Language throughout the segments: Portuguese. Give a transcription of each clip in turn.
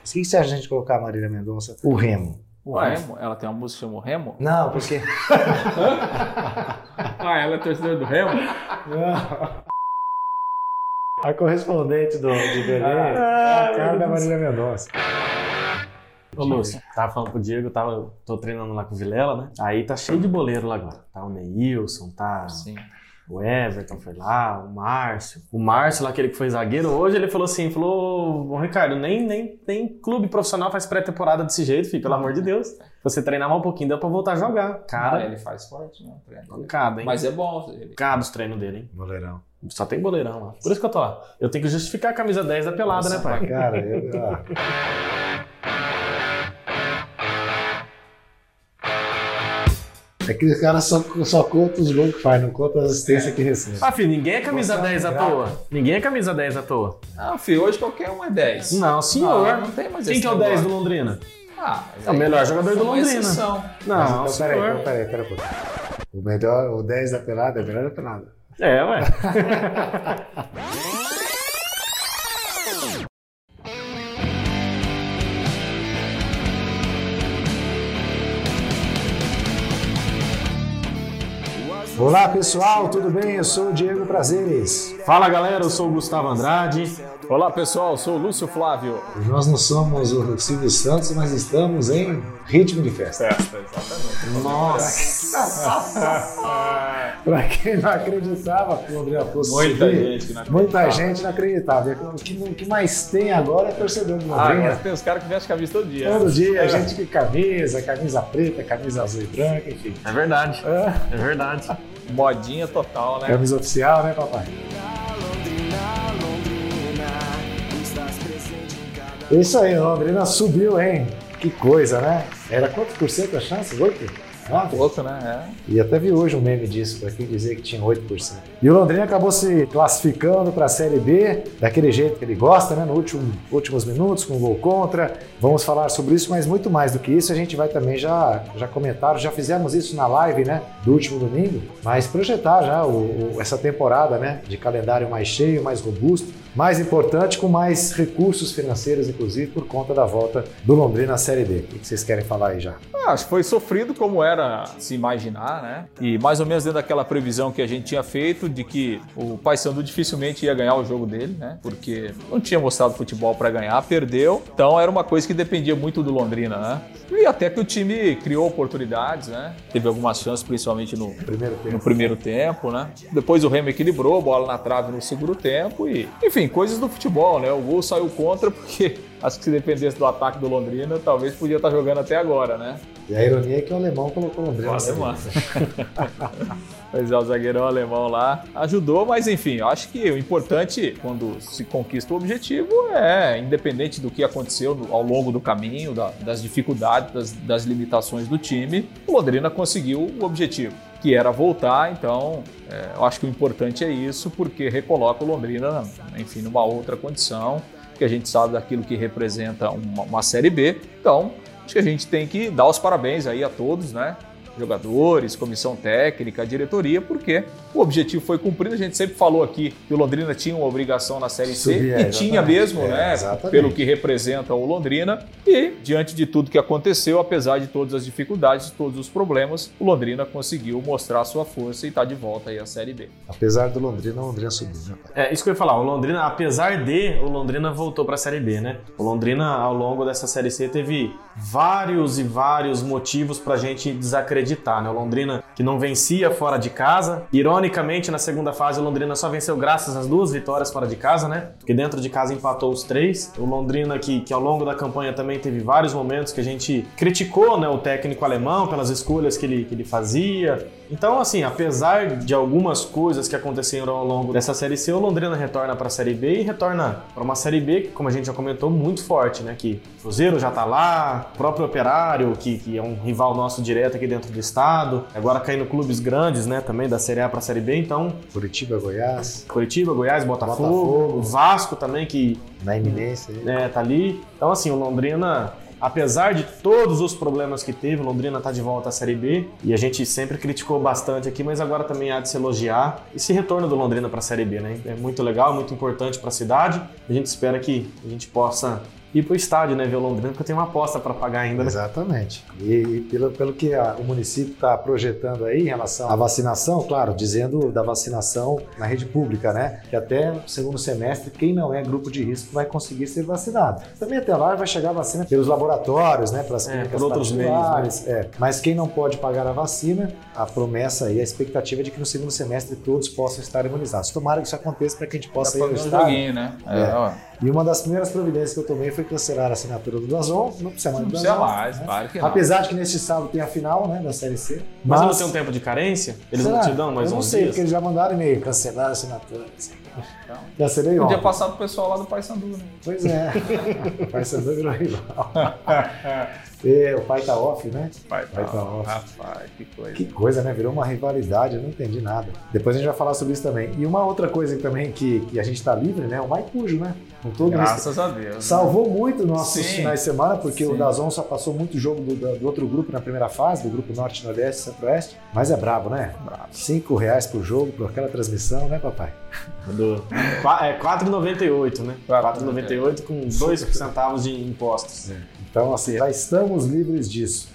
O que você acha de a gente colocar a Marília Mendonça? O Remo. O Remo? Ela tem uma música que chama o Remo? Não, porque. ah, ela é torcedora do Remo? Não. A correspondente do, de Belém é a cara da Marília Mendonça. Ô Lúcio, tava falando pro Diego, tava, tô treinando lá com o Vilela, né? Aí tá cheio de boleiro lá agora. Tá o Neilson, tá Sim. O Everton foi lá, o Márcio. O Márcio, lá, aquele que foi zagueiro, hoje ele falou assim, falou, ô Ricardo, nem, nem, nem clube profissional faz pré-temporada desse jeito, filho, pelo amor de Deus. Você treinar mais um pouquinho, dá pra voltar a jogar. Ah, Cara, ele faz forte, né? pancada, hein? Mas é bom. Ele... Pancada os treinos dele, hein? Boleirão. Só tem boleirão lá. Por isso que eu tô lá. Eu tenho que justificar a camisa 10 da pelada, né, pai? Cara, eu. É que o cara só, só conta os gols que faz, não conta as assistências que recebe. Ah, filho, ninguém é camisa é um 10 à toa. Ninguém é camisa 10 à toa. Não, filho, hoje qualquer um é 10. Não, senhor. Não, não tem mais Quem que é o 10 do. Londrina? Ah, É o melhor jogador do Londrina. exceção. Não, Mas então, peraí, então, peraí, peraí, peraí. O melhor, o 10 da pelada é o melhor da pelada. É, ué. Olá pessoal, tudo bem? Eu sou o Diego Prazeres. Fala galera, eu sou o Gustavo Andrade. Olá, pessoal. Sou o Lúcio Flávio. Nós não somos o Silvio Santos, mas estamos em ritmo de festa. Festa, exatamente. Nossa! Pra quem não acreditava que o André fosse Muita subir, gente que não Muita acreditava. gente não acreditava. O que, que mais tem agora é torcedor do Ah, Londrina. agora tem os caras que vestem camisa todo dia. Todo dia, É. gente com camisa, camisa preta, camisa azul e branca, enfim. É verdade. É, É verdade. Modinha total, né? camisa oficial, né, papai? Isso aí, Londrina subiu, hein? Que coisa, né? Era quanto por cento a chance? 8? 9? Outro, né? E até vi hoje um meme disso, para quem dizer que tinha 8%. E o Londrina acabou se classificando para a Série B, daquele jeito que ele gosta, né? No último, últimos minutos, com um gol contra. Vamos falar sobre isso, mas muito mais do que isso, a gente vai também já, já comentar, já fizemos isso na live, né? Do último domingo, mas projetar já o, o- essa temporada, né? De calendário mais cheio, mais robusto, mais importante, com mais recursos financeiros, inclusive, por conta da volta do Londrina à Série B. O que vocês querem falar aí já? Ah, acho que foi sofrido como era se imaginar, né? E mais ou menos dentro daquela previsão que a gente tinha feito de que o Paysandu dificilmente ia ganhar o jogo dele, né? Porque não tinha mostrado futebol para ganhar, perdeu. Então era uma coisa que dependia muito do Londrina, né? E até que o time criou oportunidades, né? Teve algumas chances, principalmente no, Primeiro tempo. no primeiro tempo, né? Depois o Remo equilibrou, bola na trave no segundo tempo e, enfim, coisas do futebol, né? O gol saiu contra porque acho que se dependesse do ataque do Londrina, talvez podia estar jogando até agora, né? E a ironia é que o alemão colocou o Londrina B. Alemão. Pois é, o zagueirão alemão lá ajudou, mas enfim, eu acho que o importante quando se conquista o objetivo é, independente do que aconteceu ao longo do caminho, da- das dificuldades, das, das limitações do time, o Londrina conseguiu o objetivo, que era voltar. Então, é, eu acho que o importante é isso, porque recoloca o Londrina, enfim, numa outra condição, que a gente sabe daquilo que representa uma, uma Série B. Então, acho que a gente tem que dar os parabéns aí a todos, né? Jogadores, comissão técnica, diretoria, porque o objetivo foi cumprido. A gente sempre falou aqui que o Londrina tinha uma obrigação na Série C Subir, é, e tinha mesmo, É, né? exatamente. Pelo que representa o Londrina. E diante de tudo que aconteceu, apesar de todas as dificuldades, todos os problemas, o Londrina conseguiu mostrar sua força e está de volta aí à Série B. Apesar do Londrina, o Londrina subiu, né? É isso que eu ia falar. O Londrina, apesar de, o Londrina voltou pra Série B, né? O Londrina, ao longo dessa Série C, teve vários e vários motivos pra gente desacreditar, né? O Londrina que não vencia fora de casa. Ironicamente, na segunda fase, o Londrina só venceu graças às duas vitórias fora de casa, né? Porque dentro de casa empatou os três. O Londrina que, que ao longo da campanha também teve vários momentos que a gente criticou, né? O técnico alemão pelas escolhas que ele, que ele fazia. Então, assim, apesar de algumas coisas que aconteceram ao longo dessa Série C, o Londrina retorna para a Série B e retorna para uma Série B que, como a gente já comentou, muito forte, né? Que o Cruzeiro já tá lá, o próprio Operário, que, que é um rival nosso direto aqui dentro do estado, agora caindo clubes grandes, né? Também da Série A para a Série B, então Curitiba, Goiás, Curitiba, Goiás, Botafogo, Botafogo. o Vasco também, que na iminência. né, tá ali. Então, assim, o Londrina, apesar de todos os problemas que teve, Londrina tá de volta à Série B e a gente sempre criticou bastante aqui, mas agora também há de se elogiar esse retorno do Londrina para a Série B, né? É muito legal, muito importante para a cidade. A gente espera que a gente possa ir pro estádio, né? Ver o Londrina, porque eu tenho uma aposta para pagar ainda, né? Exatamente. E, e pelo, pelo que a, o município está projetando aí em relação à vacinação, claro, dizendo da vacinação na rede pública, né? Que até no segundo semestre, quem não é grupo de risco vai conseguir ser vacinado. Também até lá vai chegar a vacina pelos laboratórios, né? Pelas É, clínicas por outros meios, particulares, é. Mas quem não pode pagar a vacina, a promessa aí, a expectativa é de que no segundo semestre todos possam estar imunizados. Tomara que isso aconteça para que a gente possa ir ao estádio. joguinho, né? É. É, ó. E uma das primeiras providências que eu tomei foi cancelar a assinatura do Dazon. Não precisa mais Não do precisa Dazon, mais, né? claro que não. Apesar de que neste sábado tem a final né, da Série C. Mas, não tem um tempo de carência? Eles Será? não te dão mais Eu não 11 sei, dias? porque eles já mandaram e-mail, cancelar a assinatura. Então, Cancelei Podia ontem. passar pro pessoal lá do Paysandu, né? Pois é. o pai Sandu virou rival. É, o pai tá off, né? Vai, Vai tá off. Rapaz, que coisa. Que coisa, né? Virou uma rivalidade, eu não entendi nada. Depois a gente vai falar sobre isso também. E uma outra coisa também que, que a gente tá livre, né? O Maicujo, né? Com todo. Graças a Deus. né? Salvou muito nossos Sim. finais de semana, porque Sim. o Dazon só passou muito jogo do, do outro grupo na primeira fase, do grupo Norte, Nordeste, Centro-Oeste. Mas é brabo, né? Bravo. Cinco reais por jogo, por aquela transmissão, né, papai? Do... É 4,98, né? 4,98 4,98 com 2 centavos de impostos. Então, assim, já estamos livres disso.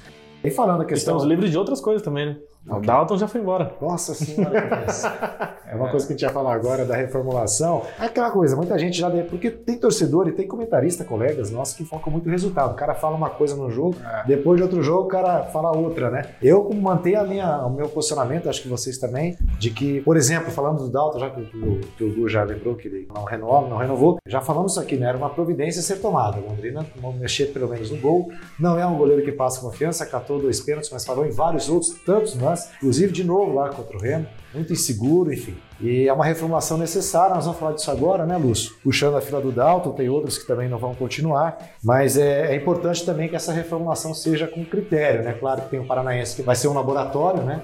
E falando a questão... Estamos livres de outras coisas também, né? O Dalton já foi embora. Nossa senhora, é uma coisa que a gente ia falar agora da reformulação. É aquela coisa, muita gente já. Porque tem torcedor e tem comentarista, colegas nossos, que focam muito no resultado. O cara fala uma coisa no jogo, É. depois de outro jogo o cara fala outra, né? Eu mantenho a minha, o meu posicionamento, acho que vocês também, de que, por exemplo, falando do Dalton, já que o, que o Gu já lembrou que ele não renova, não renovou, já falamos isso aqui, né? Era uma providência a ser tomada. O Londrina não mexer pelo menos no gol. Não é um goleiro que passa confiança, catou dois pênaltis, mas falou em vários outros, tantos inclusive de novo lá contra o Remo, muito inseguro, enfim. E é uma reformulação necessária, nós vamos falar disso agora, né, Lúcio? Puxando a fila do Dalton, tem outros que também não vão continuar, mas é, é importante também que essa reformulação seja com critério, né? Claro que tem o Paranaense que vai ser um laboratório, né?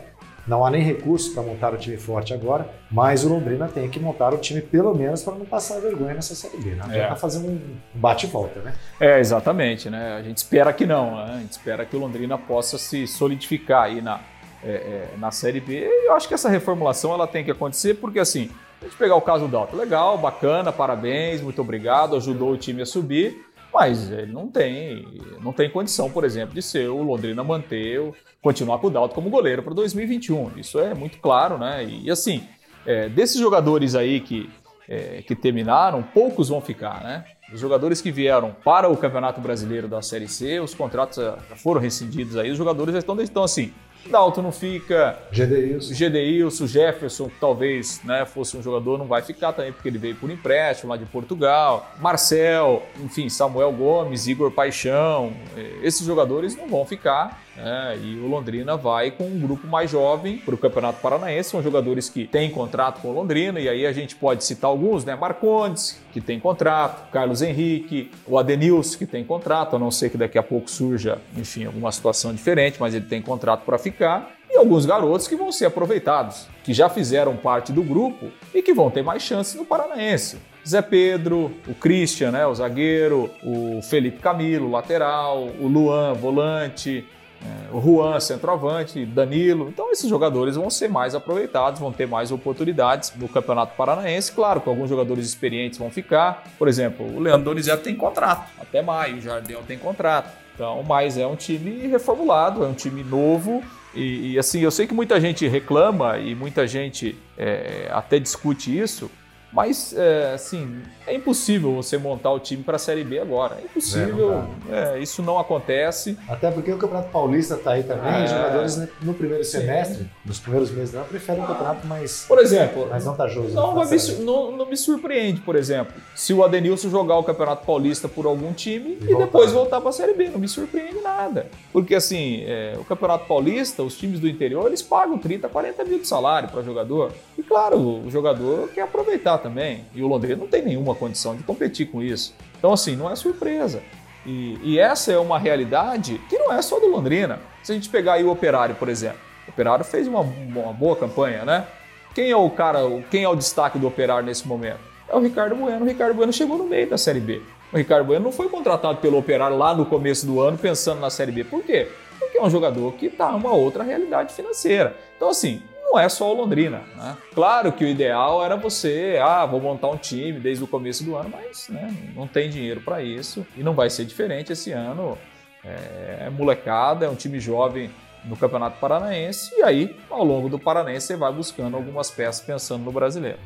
Não há nem recursos para montar o time forte agora, mas o Londrina tem que montar o time pelo menos para não passar vergonha nessa Série B. Né? Já É. está fazendo um bate e volta, né? É, exatamente, né? A gente espera que não, né? A gente espera que o Londrina possa se solidificar aí na, é, é, na Série B. E eu acho que essa reformulação ela tem que acontecer porque, assim, a gente pegar o caso do Dalton, legal, bacana, parabéns, muito obrigado, ajudou o time a subir, mas ele não tem, não tem condição, por exemplo, de ser o Londrina manter, continuar com o Dalton como goleiro para 2021. Isso é muito claro, né? E, assim, é, desses jogadores aí que, é, que terminaram, poucos vão ficar, né? Os jogadores que vieram para o Campeonato Brasileiro da Série C, os contratos já foram rescindidos aí, os jogadores já estão, estão assim. Dalton não fica, Gedeilson, o Jefferson, que talvez né, fosse um jogador, não vai ficar também, porque ele veio por empréstimo lá de Portugal. Marcel, enfim, Samuel Gomes, Igor Paixão, eh, esses jogadores não vão ficar. Né, e o Londrina vai com um grupo mais jovem para o Campeonato Paranaense. São jogadores que têm contrato com o Londrina, e aí a gente pode citar alguns, né? Marcondes, que tem contrato, Carlos Henrique, o Adenilson, que tem contrato, a não ser que daqui a pouco surja, enfim, alguma situação diferente, mas ele tem contrato para ficar e alguns garotos que vão ser aproveitados, que já fizeram parte do grupo e que vão ter mais chances no Paranaense. Zé Pedro, o Christian, né, o zagueiro, o Felipe Camilo, lateral, o Luan, volante, é, Juan, centroavante, Danilo. Então esses jogadores vão ser mais aproveitados, vão ter mais oportunidades no Campeonato Paranaense. Claro que alguns jogadores experientes vão ficar. Por exemplo, o Leandro Donizete tem contrato até maio, o Jardel tem contrato. Então, mas é um time reformulado, é um time novo. E, e, assim, eu sei que muita gente reclama e muita gente é, até discute isso, mas é, assim, é impossível você montar o time para a Série B agora. É impossível, é, isso não acontece. Até porque o Campeonato Paulista está aí também. É. Os jogadores né, no primeiro semestre, nos primeiros meses, não, preferem um campeonato mais, Por exemplo, mais vantajoso. Não, né, me não, não me surpreende, por exemplo, se o Adenilson jogar o Campeonato Paulista por algum time E e, voltar. depois voltar para a Série B. Não me surpreende nada. Porque, assim, é, o Campeonato Paulista, os times do interior, eles pagam 30, 40 mil de salário para jogador. E, claro, o jogador quer aproveitar também. E o Londrina não tem nenhuma condição de competir com isso. Então, assim, não é surpresa. E, e essa é uma realidade que não é só do Londrina. Se a gente pegar aí o Operário, por exemplo. O Operário fez uma, uma boa campanha, né? Quem é o cara, quem é o destaque do Operário nesse momento? É o Ricardo Bueno. O Ricardo Bueno chegou no meio da Série B. O Ricardo Bueno não foi contratado pelo Operário lá no começo do ano pensando na Série B. Por quê? Porque é um jogador que está uma outra realidade financeira. Então, assim, não é só o Londrina. Né? Claro que o ideal era você, ah, vou montar um time desde o começo do ano, mas né, não tem dinheiro para isso e não vai ser diferente esse ano. É, é molecada, é um time jovem no Campeonato Paranaense e aí, ao longo do Paranaense, você vai buscando algumas peças pensando no brasileiro.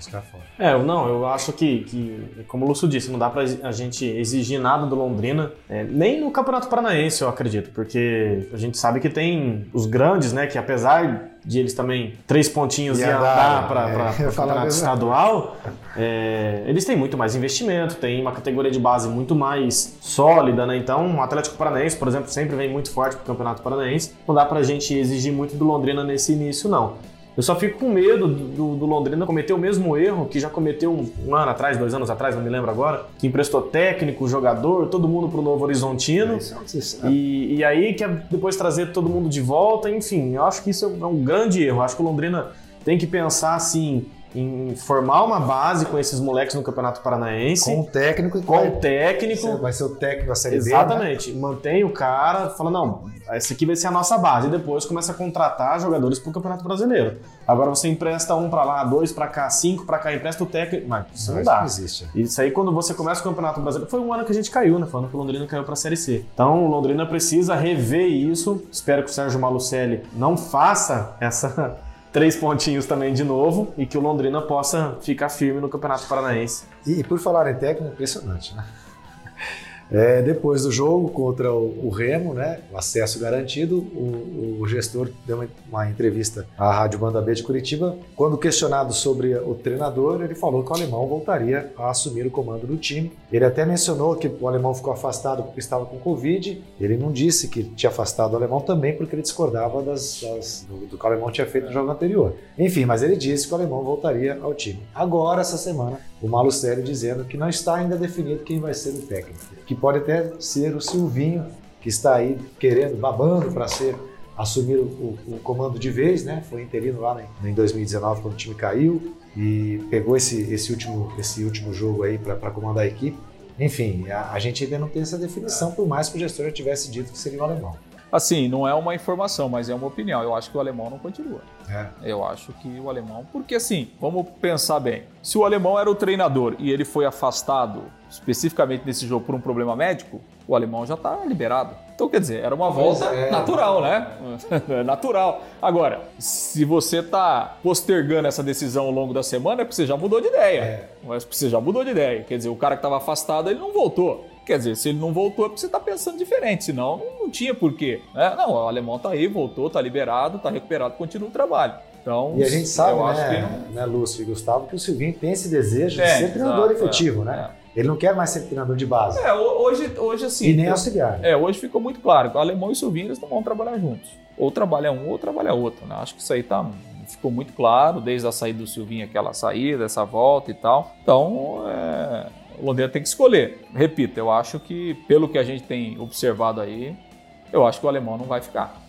É, não, eu acho que, que como o Lúcio disse, não dá pra a gente exigir nada do Londrina, é, nem no Campeonato Paranaense, eu acredito, porque a gente sabe que tem os grandes, né, que apesar de eles também três pontinhos ia, dar para é, o campeonato estadual, é, eles têm muito mais investimento, tem uma categoria de base muito mais sólida, né? Então, o Atlético Paranaense, por exemplo, sempre vem muito forte para o Campeonato Paranaense. Não dá para a gente exigir muito do Londrina nesse início, não. Eu só fico com medo do, do, Londrina cometer o mesmo erro que já cometeu um, um, ano atrás, dois anos atrás, não me lembro agora, que emprestou técnico, jogador, todo mundo para o Novo Horizontino. É, e, e, aí quer depois trazer todo mundo de volta, enfim, eu acho que isso é um grande erro. Eu acho que o Londrina tem que pensar assim em formar uma base com esses moleques no Campeonato Paranaense. Com o técnico. Com o técnico. Vai ser o técnico da Série Exatamente. B, né? Mantém o cara, fala, não, esse aqui vai ser a nossa base. E depois começa a contratar jogadores para o Campeonato Brasileiro. Agora você empresta um para lá, dois para cá, cinco para cá, empresta o técnico. Mas isso não, não dá. Não existe. Isso aí, quando você começa o Campeonato Brasileiro, foi um ano que a gente caiu, né? Falando que o Londrina caiu para a Série C. Então o Londrina precisa rever isso. Espero que o Sérgio Malucelli não faça essa três pontinhos também de novo e que o Londrina possa ficar firme no Campeonato Paranaense. E, e por falar em técnico, impressionante, né? É, depois do jogo contra o, o, Remo, né, o acesso garantido, o, o gestor deu uma, uma, entrevista à Rádio Banda B de Curitiba. Quando questionado sobre o treinador, ele falou que o alemão voltaria a assumir o comando do time. Ele até mencionou que o alemão ficou afastado porque estava com Covid. Ele não disse que tinha afastado o alemão também porque ele discordava das, das, do, do que o alemão tinha feito no jogo anterior. Enfim, mas ele disse que o alemão voltaria ao time. Agora, essa semana, o Malucelli dizendo que não está ainda definido quem vai ser o técnico, que pode até ser o Silvinho, que está aí querendo, babando para ser assumir o, o, comando de vez, né? Foi interino lá em 2019 quando o time caiu e pegou esse, esse, último, esse último jogo aí para comandar a equipe. Enfim, a, a, gente ainda não tem essa definição, por mais que o gestor já tivesse dito que seria o alemão. Assim, não é uma informação, mas é uma opinião. Eu acho que o alemão não continua. É. Eu acho que o alemão. Porque, assim, vamos pensar bem. Se o alemão era o treinador e ele foi afastado especificamente nesse jogo por um problema médico, o alemão já está liberado. Então, quer dizer, era uma volta é. natural, né? natural. Agora, se você está postergando essa decisão ao longo da semana, é porque você já mudou de ideia. É. Mas você já mudou de ideia. Quer dizer, o cara que estava afastado, ele não voltou. Quer dizer, se ele não voltou é porque você está pensando diferente, senão não, tinha porquê. Né? Não, o alemão está aí, voltou, está liberado, está recuperado, continua o trabalho. Então, e a gente sabe, né, não... né, Lúcio e Gustavo, que o Silvinho tem esse desejo é, de ser treinador exato, efetivo, é, né? É. Ele não quer mais ser treinador de base. É, hoje, hoje assim. E nem auxiliar. É, hoje ficou muito claro que o alemão e o Silvinho eles não vão trabalhar juntos. Ou trabalha um ou trabalha outro. Né? Acho que isso aí tá, ficou muito claro desde a saída do Silvinho, aquela saída, essa volta e tal. Então, é, o Londrina tem que escolher. Repito, eu acho que, pelo que a gente tem observado aí, eu acho que o alemão não vai ficar.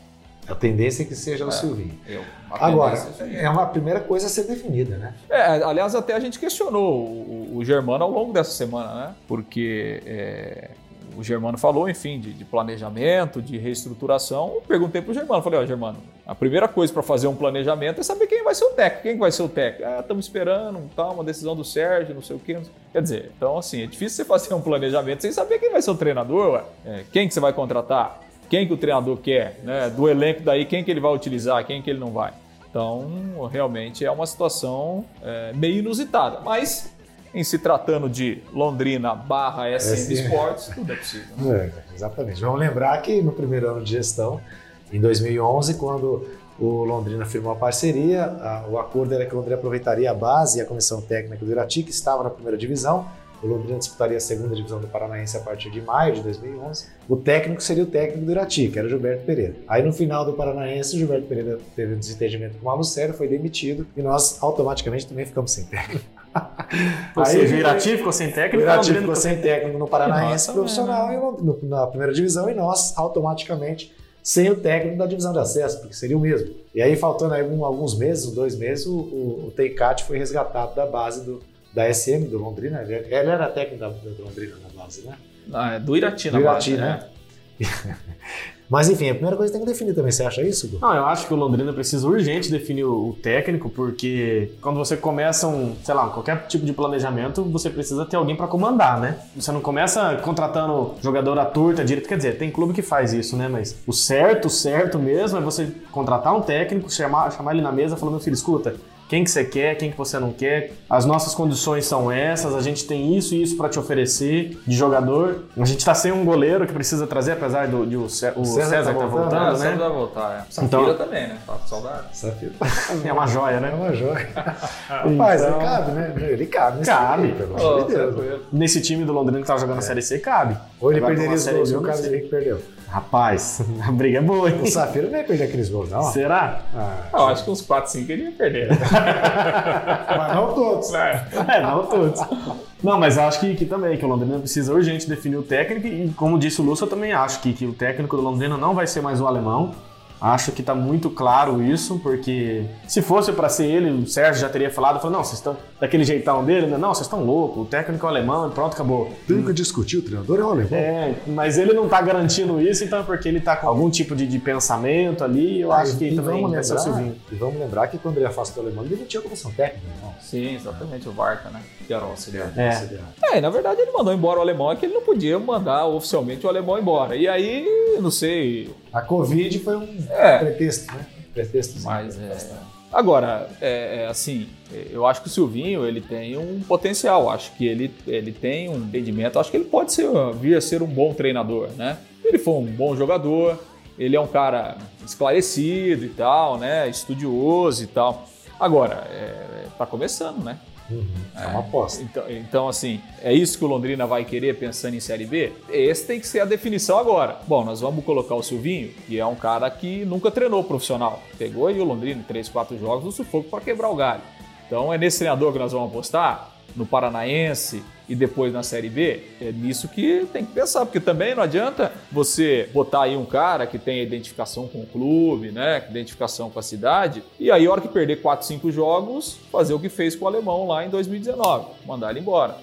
A tendência é que seja o é, Silvinho. Eu, Agora, é, é uma primeira coisa a ser definida, né? É, aliás, até a gente questionou o, o Germano ao longo dessa semana, né? Porque é, o Germano falou, enfim, de, de, planejamento, de reestruturação. Eu perguntei para o Germano, falei, ó, oh, Germano, a primeira coisa para fazer um planejamento é saber quem vai ser o técnico, quem vai ser o técnico. Ah, estamos esperando, tá, uma decisão do Sérgio, não sei o quê. Quer dizer, então assim, é difícil você fazer um planejamento sem saber quem vai ser o treinador. É, quem que você vai contratar, quem que o treinador quer, né? Do elenco daí, quem que ele vai utilizar, quem que ele não vai. Então, realmente é uma situação é, meio inusitada, mas em se tratando de Londrina barra SM Sports, tudo é possível. Né? É, exatamente. Vamos lembrar que no primeiro ano de gestão, em 2011, quando o Londrina firmou a parceria, a, o acordo era que o Londrina aproveitaria a base e a comissão técnica do Irati, que estava na primeira divisão, o Londrina disputaria a segunda divisão do Paranaense a partir de maio de 2011. O técnico seria o técnico do Irati, que era o Gilberto Pereira. Aí no final do Paranaense, o Gilberto Pereira teve um desentendimento com o Malu Sério, foi demitido e nós automaticamente também ficamos sem técnico. Ou Aí, seja, o Irati ficou sem técnico. O Irati ficou sem técnico no Paranaense profissional e no, na primeira divisão e nós automaticamente sem o técnico da divisão de acesso, porque seria o mesmo. E aí, faltando aí alguns meses, dois meses, o, o, o Teicat foi resgatado da base do, da SM do Londrina. Ele era técnico da, do Londrina na base, né? Ah, é do Irati na do Irati, base, né? né? Mas enfim, a primeira coisa que tem que definir também. Você acha isso, Gu? Não, eu acho que o Londrina precisa urgente definir o técnico, porque quando você começa um, sei lá, qualquer tipo de planejamento, você precisa ter alguém para comandar, né? Você não começa contratando jogador à torta, direito. Quer dizer, tem clube que faz isso, né? Mas o certo, o certo mesmo é você contratar um técnico, chamar, chamar ele na mesa meu filho, escuta, quem que você quer, quem que você não quer. As nossas condições são essas, a gente tem isso e isso para te oferecer de jogador. A gente tá sem um goleiro que precisa trazer, apesar do de o César, o César, César tá voltando, voltando é, né? César vai voltar, é. Safira então, também, né? Tá saudade. Safira. É uma joia, né? É uma joia. Rapaz, então... ele cabe, né? Ele cabe. Cabe. Time, oh, de Deus. Nesse time do Londrina que tava jogando é. a Série C, cabe. Ou ele perderia os gols, o Carlos Henrique perdeu. Rapaz, a briga é boa, hein? O Safira não ia perder aqueles gols, não. Será? Ah, eu acho que uns 4, 5 ele ia perder. mas não todos. É. é, não todos. Não, mas acho que, que também, que o Londrina precisa urgente definir o técnico e, como disse o Lúcio, eu também acho que, que o técnico do Londrina não vai ser mais o alemão. Acho que está muito claro isso, porque se fosse para ser ele, o Sérgio já teria falado, falou, não, vocês estão daquele jeitão dele, né? não, vocês estão loucos, o técnico é alemão, pronto, acabou. Tem que discutir, o treinador é o alemão. É, mas ele não está garantindo isso, então é porque ele está com algum tipo de, de pensamento ali, eu ah, acho que também vamos lembrar, E vamos lembrar que quando ele afastou o alemão, ele demitiu a comissão técnica, não? Sim, exatamente, o Varta, né? Que era o auxiliar. É. é, na verdade ele mandou embora o alemão, é que ele não podia mandar oficialmente o alemão embora. E aí, não sei... A Covid foi um é. pretexto, né? Pretexto. Mas é... Agora, é, é, assim, eu acho que o Silvinho ele tem um potencial, acho que ele, ele tem um entendimento, acho que ele pode ser, vir a ser um bom treinador, né? Ele foi um bom jogador, ele é um cara esclarecido e tal, né? Estudioso e tal. Agora, é, tá começando, né? Uhum, é uma aposta. Então, então, assim, é isso que o Londrina vai querer pensando em Série B? Esse tem que ser a definição agora. Bom, nós vamos colocar o Silvinho, que é um cara que nunca treinou profissional. Pegou aí o Londrina em 3, 4 jogos no sufoco para quebrar o galho. Então é nesse treinador que nós vamos apostar? No Paranaense, e depois na Série B, é nisso que tem que pensar, porque também não adianta você botar aí um cara que tem identificação com o clube, né, identificação com a cidade, e aí a hora que perder 4, 5 jogos, fazer o que fez com o alemão lá em 2019, mandar ele embora.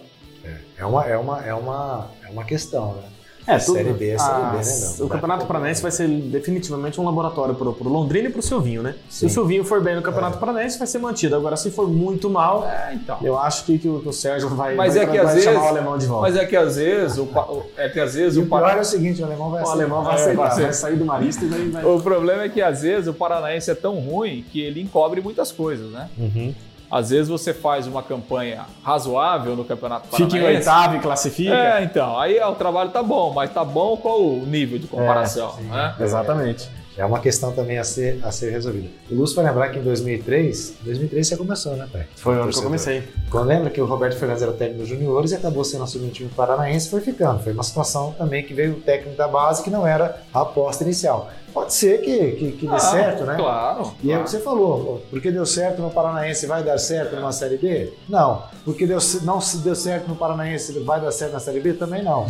É, é uma, é uma, é uma, é uma questão, né? É, tudo, série B é Série B, né? Não, o Campeonato Paranaense vai ser definitivamente um laboratório pro, pro Londrina e pro Silvinho, né? Sim. Se o Silvinho for bem no Campeonato é. Paranaense, vai ser mantido. Agora, se for muito mal, é, então. eu acho que, que, o, que o Sérgio vai, mas vai, é que vai às vezes, chamar o alemão de volta. Mas é que às vezes o, é que às vezes e o, o é o seguinte, o alemão vai o alemão vai, aceitar, vai, vai sair do Marista e vai, vai... O problema é que às vezes o Paranaense é tão ruim que ele encobre muitas coisas, né? Uhum. Às vezes você faz uma campanha razoável no Campeonato Paranaense. Fica em oitavo e classifica. É, então. Aí o trabalho tá bom, mas tá bom qual o nível de comparação? É, né? Exatamente. É uma questão também a ser, a ser resolvida. O Lúcio vai lembrar que em 2003, 2003 você começou, né, pai? Foi o ano que eu comecei. Quando lembra que o Roberto Fernandes era técnico dos juniores e acabou sendo assumido o time paranaense foi ficando. Foi uma situação também que veio o técnico da base que não era a aposta inicial. Pode ser que, que, que dê ah, certo, né? Claro. E claro. é o que você falou, porque deu certo no Paranaense, vai dar certo numa Série B? Não. Porque deu, não se deu certo no Paranaense, vai dar certo na Série B? Também não.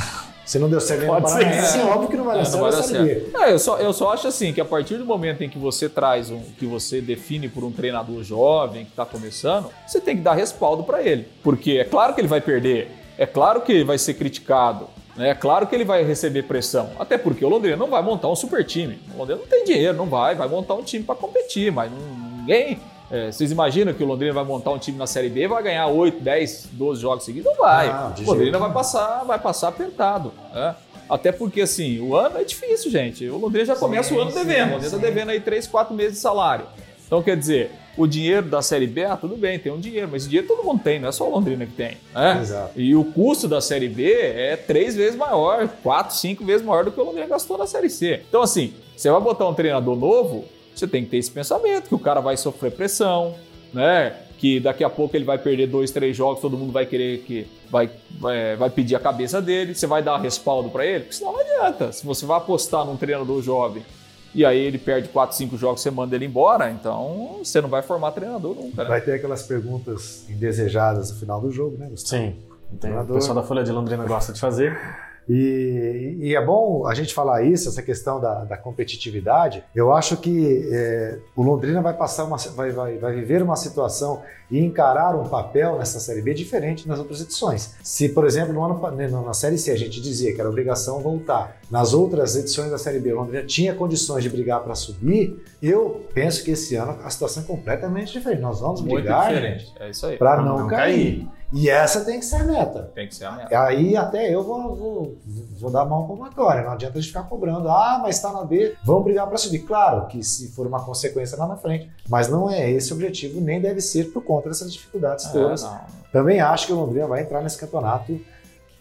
Se não deu certo no Paranaense, é. óbvio que não vai dar é, certo na Série B. É, eu, só, eu só acho assim, que a partir do momento em que você traz, um, que você define por um treinador jovem que está começando, você tem que dar respaldo para ele. Porque é claro que ele vai perder, é claro que ele vai ser criticado, é claro que ele vai receber pressão, até porque o Londrina não vai montar um super time. O Londrina não tem dinheiro, não vai, vai montar um time para competir, mas ninguém. É, vocês imaginam que o Londrina vai montar um time na Série B e vai ganhar 8, 10, 12 jogos seguidos? Não vai. Não, o Londrina vai passar, vai passar apertado. É. Até porque, assim, o ano é difícil, gente. O Londrina já começa sim, o ano devendo. O Londrina está devendo aí 3, 4 meses de salário. Então, quer dizer, o dinheiro da Série B, ah, tudo bem, tem um dinheiro, mas dinheiro todo mundo tem, não é só o Londrina que tem. Né? Exato. E o custo da Série B é três vezes maior, quatro, cinco vezes maior do que o Londrina gastou na Série C. Então, assim, você vai botar um treinador novo, você tem que ter esse pensamento, que o cara vai sofrer pressão, né? Que daqui a pouco ele vai perder dois, três jogos, todo mundo vai querer que vai, vai, vai pedir a cabeça dele, você vai dar respaldo para ele, porque senão não adianta. Se você vai apostar num treinador jovem e aí ele perde 4, 5 jogos, você manda ele embora, então você não vai formar treinador nunca. Né? Vai ter aquelas perguntas indesejadas no final do jogo, né, Gustavo? Sim. Tem, o pessoal da Folha de Londrina gosta de fazer. E, e, é bom a gente falar isso, essa questão da, da competitividade. Eu acho que é, o Londrina vai passar uma, vai, vai, vai viver uma situação e encarar um papel nessa Série B diferente das outras edições. Se, por exemplo, no ano, na Série C a gente dizia que era obrigação voltar, nas outras edições da Série B o Londrina tinha condições de brigar para subir, eu penso que esse ano a situação é completamente diferente. Nós vamos brigar é para não, não, cair. cair. E essa tem que ser a meta. Tem que ser a meta. Aí até eu vou, vou, vou dar mão palmatória. Não adianta a gente ficar cobrando. Ah, mas está na B, vamos brigar para subir. Claro que se for uma consequência lá na frente, mas não é esse o objetivo, nem deve ser por conta dessas dificuldades é, todas. Também acho que o Londrina vai entrar nesse campeonato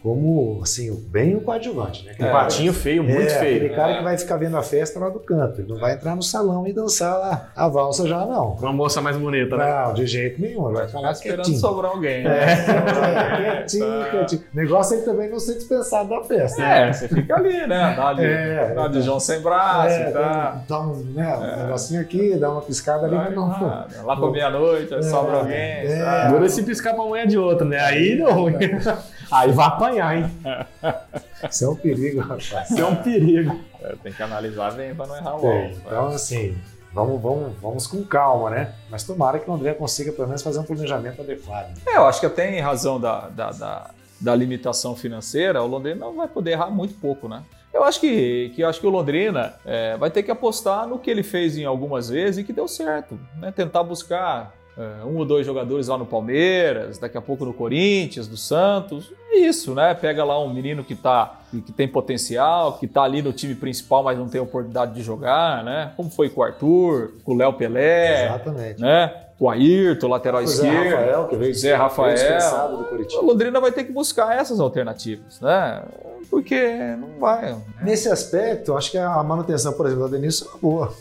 como, assim, bem o coadjuvante, né? Um patinho feio, muito é, feio. Aquele cara é. que vai ficar vendo a festa lá do canto. Ele não vai entrar no salão e dançar lá a valsa já, não. Uma moça mais bonita, né? Não, de jeito nenhum. Ele vai ficar esperando quietinho. sobrar alguém. Né? É, quietinho, quietinho. O negócio é que também não ser dispensado da festa. É, você fica ali, né? Dá de, é, dá de João sem braço, é, tá? Dá um, né, um é. negocinho aqui, dá uma piscada ali. Mas não, lá, lá pra meia-noite, sobra alguém. É. Dura se piscar pra mulher de outra, né? Aí não. Aí vai apanhar, hein? Isso é um perigo, rapaz. Isso é um perigo. É, tem que analisar bem para não errar logo. É, então, assim, vamos, vamos, vamos com calma, né? Mas tomara que o André consiga, pelo menos, fazer um planejamento adequado. É, eu acho que até em razão da, da, da, da limitação financeira, o Londrina não vai poder errar muito pouco, né? Eu acho que, que, eu acho que o Londrina é, vai ter que apostar no que ele fez em algumas vezes e que deu certo. Né? Tentar buscar um ou dois jogadores lá no Palmeiras, daqui a pouco no Corinthians, do Santos. É isso, né? Pega lá um menino que tá que tem potencial, que tá ali no time principal, mas não tem oportunidade de jogar, né? Como foi com o Arthur, com o Léo Pelé. Exatamente. Né? O Ayrton, lateral o esquerdo. Zé Rafael, que veio Zé Rafael. do Curitiba. Londrina vai ter que buscar essas alternativas, né? Porque não vai. Né? Nesse aspecto, acho que a manutenção, por exemplo, da Denilson é boa.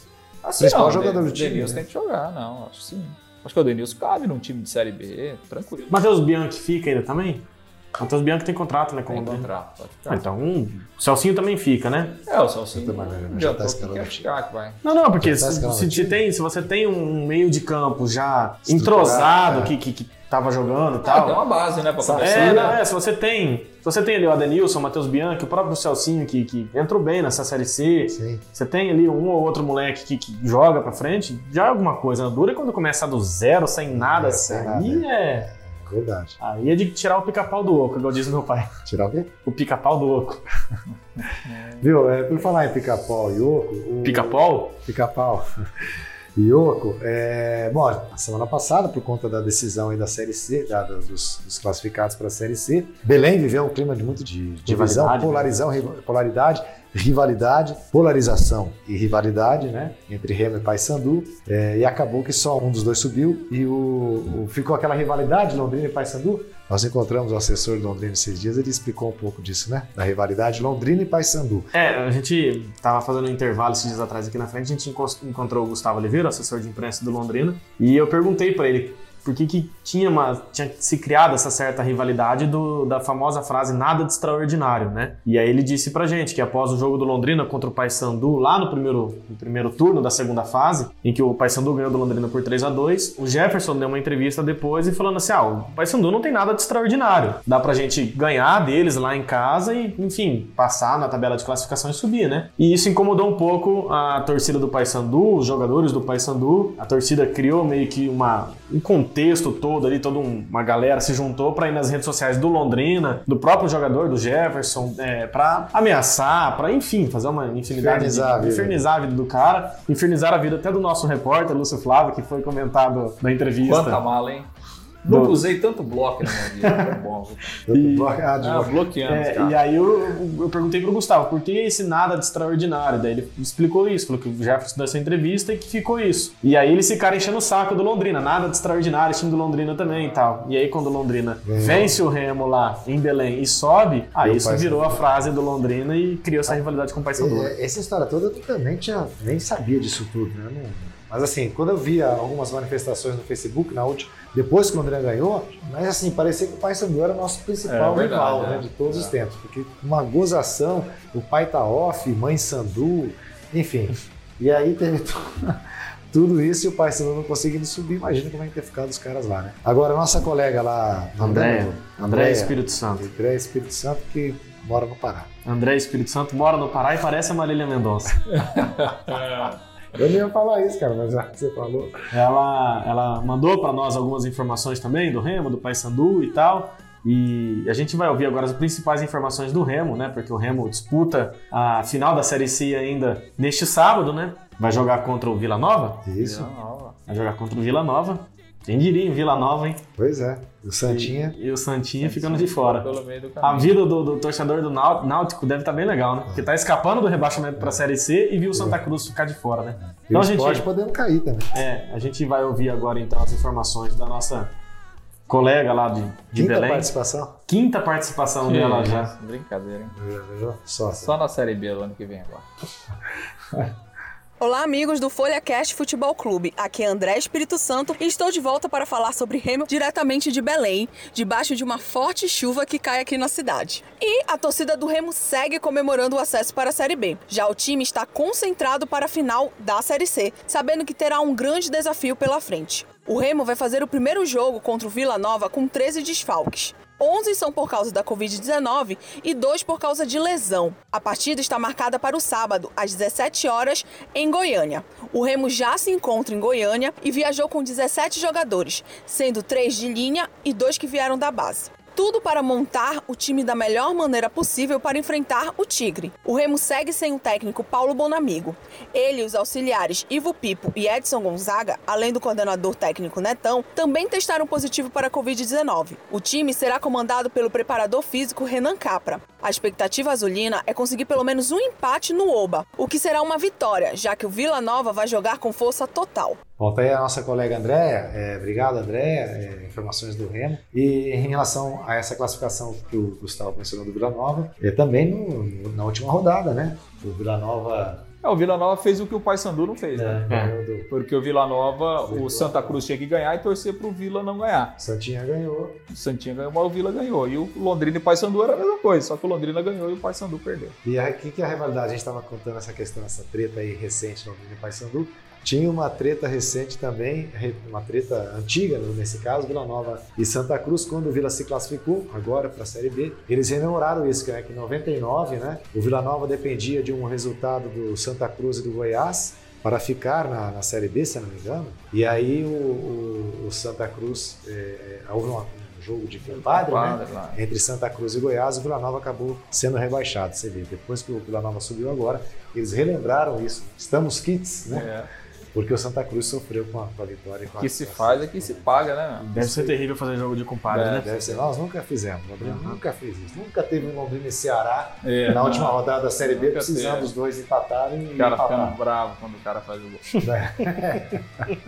Assim, principal não, jogador do time. Denilson né? tem que jogar, não, acho sim. Acho que o Denilson cabe num time de Série B, tranquilo. Matheus Bianchi fica ainda também? Matheus Bianchi tem contrato, né? Tem contrato, pode ficar. Ah, então, um, o Celcinho também fica, né? É, o Celcinho já tá escalando. Ficar, que vai. Não, não, porque tá se, se, tem, se você tem um meio de campo já entrosado, é. que, que, que tava jogando e ah, tal. tem uma base, né, pra começar. É, não, é, se você tem. Se você tem ali o Adenilson, o Matheus Bianchi, o próprio Celcinho, que, que entrou bem nessa Série C. Sim. Você tem ali um ou outro moleque que, que joga pra frente, já é alguma coisa. Dura quando começa do zero, sem nada, é, sem aí nada. é. Verdade. Aí é de tirar o pica-pau do oco, igual diz meu pai. Tirar o quê? O pica-pau do oco. Viu? É, por falar em pica-pau e oco. O... Pica-pau? Pica-pau. Yoko, é, bom, a semana passada, por conta da decisão da Série C, da, dos, dos, classificados para a Série C, Belém viveu um clima de muito de divisão, né? polarizão, polaridade rivalidade, polarização e rivalidade, né? Entre Remo e Paysandu. É, e acabou que só um dos dois subiu e o, o ficou aquela rivalidade Londrina e Paysandu. Nós encontramos o assessor de Londrina esses dias, ele explicou um pouco disso, né? Da rivalidade Londrina e Paysandu. É, a gente estava fazendo um intervalo esses dias atrás aqui na frente, a gente encontrou o Gustavo Oliveira, assessor de imprensa do Londrina, e eu perguntei para ele por que, que tinha, uma, tinha se criado essa certa rivalidade do, da famosa frase nada de extraordinário, né? E aí ele disse pra gente que após o jogo do Londrina contra o Paysandu, lá no primeiro, no primeiro turno da segunda fase, em que o Paysandu ganhou do Londrina por 3 a 2 o Jefferson deu uma entrevista depois e falando assim, ah, o Paysandu não tem nada de extraordinário. Dá pra gente ganhar deles lá em casa e, enfim, passar na tabela de classificação e subir, né? E isso incomodou um pouco a torcida do Paysandu, os jogadores do Paysandu. A torcida criou meio que uma, um contexto todo ali, toda uma galera se juntou para ir nas redes sociais do Londrina, do próprio jogador, do Jefferson, é, para ameaçar, para enfim, fazer uma infinidade infernizar de. A infernizar a vida do cara, infernizar a vida até do nosso repórter, Lúcio Flávio, que foi comentado na entrevista. Quanta mala, hein? Nunca usei tanto bloco na minha vida, foi bom. e, ah, ah, bloqueando. É, e aí eu, eu perguntei pro Gustavo, por que esse nada de extraordinário? Daí ele explicou isso, falou que o Jefferson deu essa entrevista e que ficou isso. E aí eles ficaram enchendo o saco do Londrina, nada de extraordinário, time do Londrina também e tal. E aí quando o Londrina vence o Remo lá em Belém e sobe, aí isso virou a frase do Londrina e criou essa rivalidade com o Paysandu. É, essa história toda eu também tinha, nem sabia disso tudo, né? Não mas assim, quando eu via algumas manifestações no Facebook, na última, depois que o Londrina ganhou, mas assim, parecia que o Pai Sandu era o nosso principal é, rival né, de todos os tempos. Porque uma gozação, o pai tá off, mãe Sandu, enfim. E aí teve tudo isso e o Pai Sandu não conseguindo subir. Imagina como é que ter ficado os caras lá, né? Agora, nossa colega lá, André, André Espírito Santo. André Espírito Santo, que mora no Pará. André Espírito Santo mora no Pará e parece a Marília Mendonça. Eu nem ia falar isso, cara, mas já que você falou. Ela, ela mandou para nós algumas informações também do Remo, do Paysandu e tal. E a gente vai ouvir agora as principais informações do Remo, né? Porque o Remo disputa a final da Série C ainda neste sábado, né? Vai jogar contra o Vila Nova? Isso. Vai jogar contra o Vila Nova. Quem diria em Vila Nova, hein? Pois é. O Santinha. E, e o Santinha ficando de fora. Pelo meio do A vida do, do torcedor do Náutico deve estar bem legal, né? Porque tá escapando do rebaixamento para a Série C e viu o Santa Cruz ficar de fora, né? E Então o a gente, esporte podendo cair também. é, a gente vai ouvir agora então as informações da nossa colega lá de, de Quinta Belém. participação. Quinta participação Que dela já. Brincadeira, hein? Viu? Só. Só na Série B do ano que vem agora. Olá, amigos do FolhaCast Futebol Clube. Aqui é André Espírito Santo e estou de volta para falar sobre Remo diretamente de Belém, debaixo de uma forte chuva que cai aqui na cidade. E a torcida do Remo segue comemorando o acesso para a Série B. Já o time está concentrado para a final da Série C, sabendo que terá um grande desafio pela frente. O Remo vai fazer o primeiro jogo contra o Vila Nova com 13 desfalques. 11 são por causa da Covid-19 e 2 por causa de lesão. A partida está marcada para o sábado, às 17 horas, em Goiânia. O Remo já se encontra em Goiânia e viajou com 17 jogadores, sendo 3 de linha e 2 que vieram da base. Tudo para montar o time da melhor maneira possível para enfrentar o Tigre. O Remo segue sem o técnico Paulo Bonamigo. Ele e os auxiliares Ivo Pipo e Edson Gonzaga, além do coordenador técnico Netão, também testaram positivo para a Covid-19. O time será comandado pelo preparador físico Renan Capra. A expectativa azulina é conseguir pelo menos um empate no Oba, o que será uma vitória, já que o Vila Nova vai jogar com força total. Tá aí a nossa colega Andréia. É, obrigado, Andréia. É, informações do Remo. E em relação a essa classificação que o Gustavo mencionou do Vila Nova, é também no- na última rodada, né? O Vila Nova É, o Vila Nova fez o que o Paysandu não fez, né? é, do Porque o Vila Nova, o Santa Cruz tinha que ganhar e torcer pro Vila não ganhar. Santinha ganhou. O Santinha ganhou, mas o Vila ganhou. E o Londrina e o Paysandu era a mesma coisa, só que o Londrina ganhou e o Paysandu perdeu. E aí, o que, que é a rivalidade? A gente estava contando essa questão, essa treta aí recente no Vila Paysandu. Tinha uma treta recente também, uma treta antiga né, nesse caso, Vila Nova e Santa Cruz, quando o Vila se classificou agora para a Série B. Eles rememoraram isso, que é que em 99, né, o Vila Nova dependia de um resultado do Santa Cruz e do Goiás para ficar na, na Série B, se não me engano. E aí o, o- o Santa Cruz, é, houve uma- um jogo de compadre, né? Entre Santa Cruz e Goiás, o Vila Nova acabou sendo rebaixado. Você vê, depois que o Vila Nova subiu agora, eles relembraram isso. Estamos kits, né? É. Porque o Santa Cruz sofreu com a, com a vitória. Com O que a, se faz é que se paga, né? Deve ser terrível fazer jogo de compadre, É, né? Deve ser, nós nunca fizemos. Londrina nunca fez isso. Nunca teve um Londrina e Ceará É, na última rodada da Série B, Nunca precisando teve. os dois empatarem e O cara ficando bravo quando o cara faz o gol.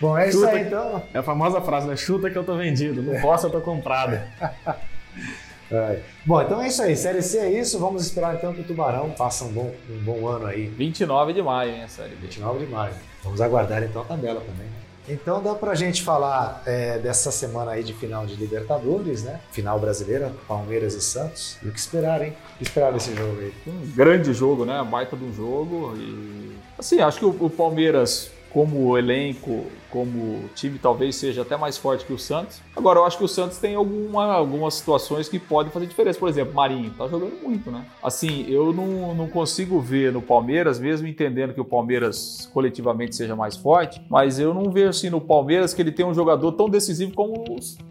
Bom, é isso Chuta aí que- então. É a famosa frase, né? Chuta que eu tô vendido. Não posso, eu tô comprado. É. Bom, então é isso aí. Série C é isso. Vamos esperar então que o Tubarão faça um bom, um bom ano aí. 29 de maio, hein, a Série B. 29 de maio. Vamos aguardar então a tabela também. Então dá pra gente falar é, dessa semana aí de final de Libertadores, né? Final brasileira, Palmeiras e Santos. E o que esperar, hein? O que esperar desse jogo aí? Um grande jogo, né? Baita de um jogo. E assim, acho que o, o Palmeiras, como elenco, como time, talvez seja até mais forte que o Santos. Agora, eu acho que o Santos tem alguma, algumas situações que podem fazer diferença. Por exemplo, Marinho tá jogando muito, né? Assim, eu não, não consigo ver no Palmeiras, mesmo entendendo que o Palmeiras coletivamente seja mais forte, mas eu não vejo assim no Palmeiras que ele tem um jogador tão decisivo como,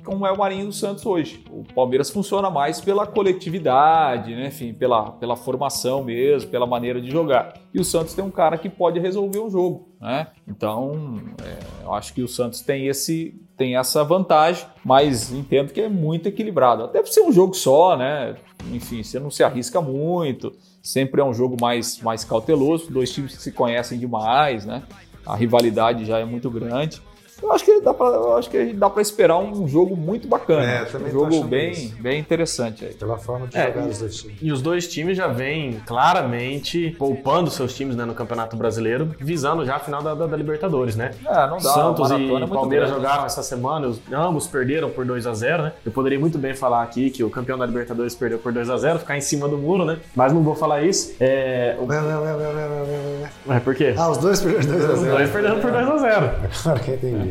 como é o Marinho do Santos hoje. O Palmeiras funciona mais pela coletividade, né? Enfim, pela, pela formação mesmo, pela maneira de jogar. E o Santos tem um cara que pode resolver um jogo, né? Então, é, eu acho que o Santos tem esse tem essa vantagem, mas entendo que é muito equilibrado. Até por ser um jogo só, né? Enfim, você não se arrisca muito. Sempre é um jogo mais, mais cauteloso. Dois times que se conhecem demais, né? A rivalidade já é muito grande. Eu acho que dá pra, eu acho que dá para esperar um jogo muito bacana. É, um jogo bem, isso. bem interessante aí. Pela forma de É, jogar os dois times. E os dois times já vêm claramente poupando seus times né, no Campeonato Brasileiro, visando já a final da, da- da Libertadores, né? É, não dá. Santos e é Palmeiras grande. jogaram essa semana, os- ambos perderam por 2 a 0 né? Eu poderia muito bem falar aqui que o campeão da Libertadores perdeu por 2 a 0 ficar em cima do muro, né? Mas não vou falar isso. É, o- Não, não, não, não, não, não, não, é por quê? Ah, os dois perderam 2 a Os 0. dois perderam por 2 a 0 Agora que eu entendi.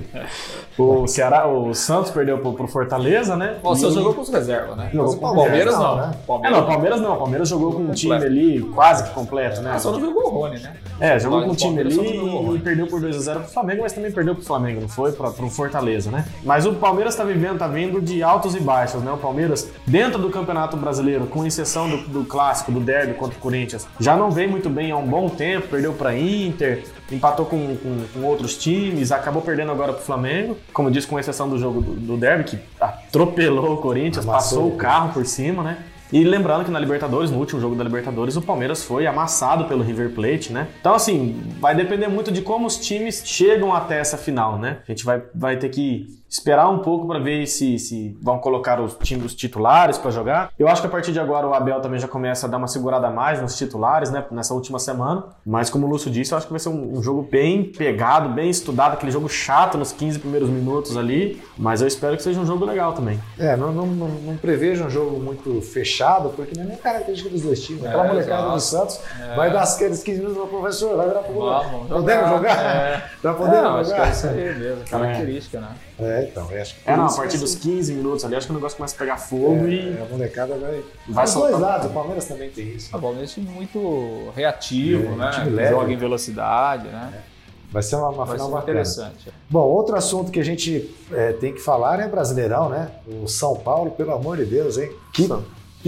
O Ceará, o Santos perdeu pro, pro Fortaleza, né? O Santos E- jogou com os reservas, né? Jogou Mas o com Palmeiras não. né? É, Palmeiras não, o Palmeiras não. O Palmeiras jogou com um time ali quase que completo, né? Ah, só não jogou o Rony, né? É, jogou com o time ali não e perdeu por 2x0 pro Flamengo, mas também perdeu pro Flamengo, não foi? Pra, pro Fortaleza, né? Mas o Palmeiras tá vivendo, tá vindo de altos e baixos, né? O Palmeiras, dentro do Campeonato Brasileiro, com exceção do, do clássico, do derby contra o Corinthians, já não vem muito bem há um bom tempo, perdeu pra Inter, empatou com, com, com outros times, acabou perdendo agora pro Flamengo, como eu disse, com exceção do jogo do, do derby, que atropelou o Corinthians, Amassou. passou o carro por cima, né? E lembrando que na Libertadores, no último jogo da Libertadores, o Palmeiras foi amassado pelo River Plate, né? Então, assim, vai depender muito de como os times chegam até essa final, né? A gente vai, vai ter que esperar um pouco para ver se, se vão colocar os times os titulares para jogar. Eu acho que a partir de agora o Abel também já começa a dar uma segurada a mais nos titulares, né? Nessa última semana. Mas como o Lúcio disse, eu acho que vai ser um, um jogo bem pegado, bem estudado, aquele jogo chato nos 15 primeiros minutos ali. Mas eu espero que seja um jogo legal também. É, não, não, não, não prevejo um jogo muito fechado, porque não é nem característica dos dois times. Aquela É, molecada do Santos vai dar aqueles 15 minutos pro professor, vai virar pro Podemos jogar? É. Tá podendo Não, acho que jogar? é isso aí mesmo, característica, né? É, então, eu acho que É, não, a partir ser- dos 15 minutos ali, acho que o negócio começa a pegar fogo e. É, a molecada vai. Vai soltar. dois lados, o Palmeiras também tem isso. O Palmeiras é um time muito reativo, É, né? time leve. Joga em velocidade, né? Vai ser uma, uma Vai final ser bacana. interessante. Bom, outro assunto que a gente é, tem que falar é Brasileirão, né? O São Paulo, pelo amor de Deus, hein? Que